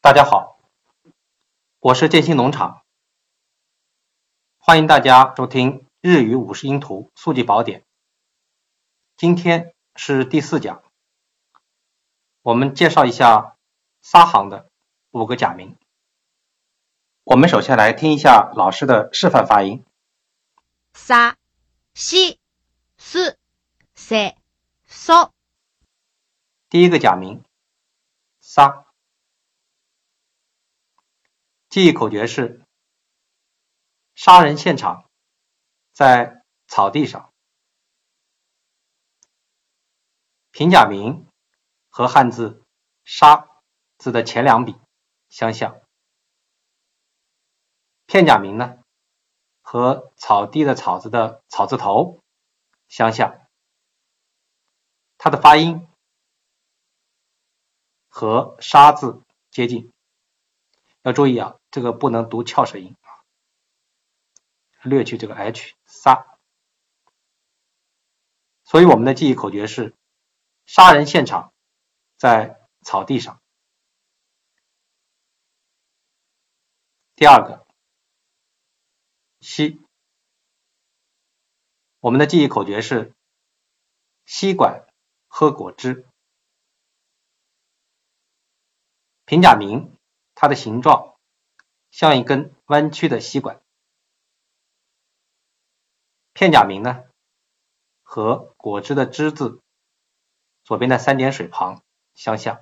大家好，我是建新农场，欢迎大家收听日语五十音图速记宝典。今天是第四讲，我们介绍一下沙行的五个假名。我们首先来听一下老师的示范发音。さ、し、す、せ、そ。第一个假名沙， 记忆口诀是：杀人现场在草地上。平假名和汉字“杀”字的前两笔相像。片假名呢，和草地的草字的草字头相像。它的发音和“杀”字接近，要注意啊，这个不能读翘舌音啊，略去这个 h 杀。所以我们的记忆口诀是。杀人现场在草地上。第二个，吸，我们的记忆口诀是吸管喝果汁。平假名，它的形状像一根弯曲的吸管。片假名呢，和果汁的汁字。左边的三点水旁相像，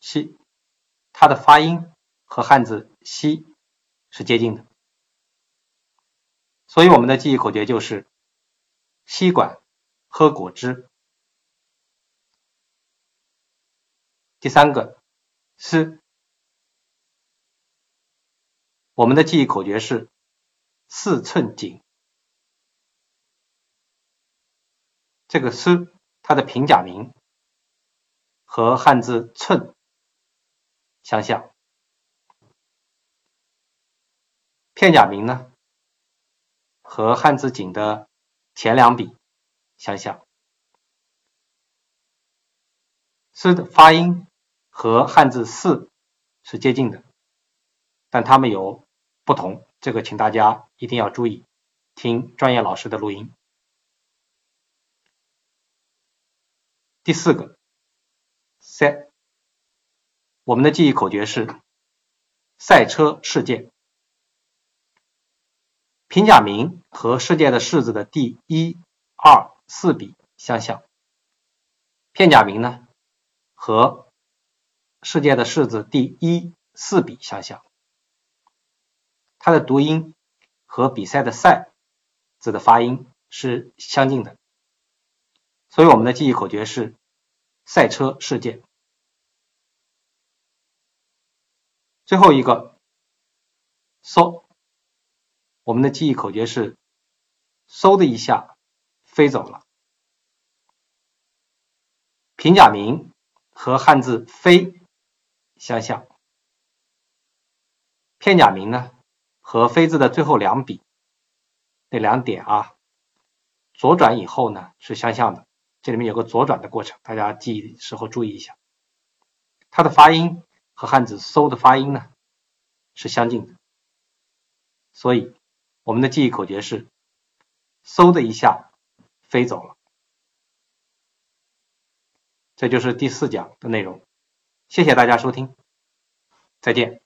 吸，它的发音和汉字吸是接近的，所以我们的记忆口诀就是吸管喝果汁。第三个是，我们的记忆口诀是四寸锦，这个是。它的平假名和汉字“寸”相像，片假名呢和汉字“井”的前两笔相像，是的发音和汉字“四”是接近的，但它们有不同，这个请大家一定要注意，听专业老师的录音。第四个，赛，我们的记忆口诀是赛车世界。平假名和世界的世字的第一、二、四笔相像，片假名呢和世界的世字第一、四笔相像，它的读音和比赛的赛字的发音是相近的。所以我们的记忆口诀是赛车事件。最后一个，嗖，我们的记忆口诀是嗖的一下飞走了。平假名和汉字飞相像，片假名呢和飞字的最后两笔那两点啊，左转以后呢是相像的。这里面有个左转的过程，大家记忆时候注意一下。它的发音和汉字“嗖”的发音呢是相近的，所以我们的记忆口诀是“嗖”的一下飞走了。这就是第四讲的内容，谢谢大家收听，再见。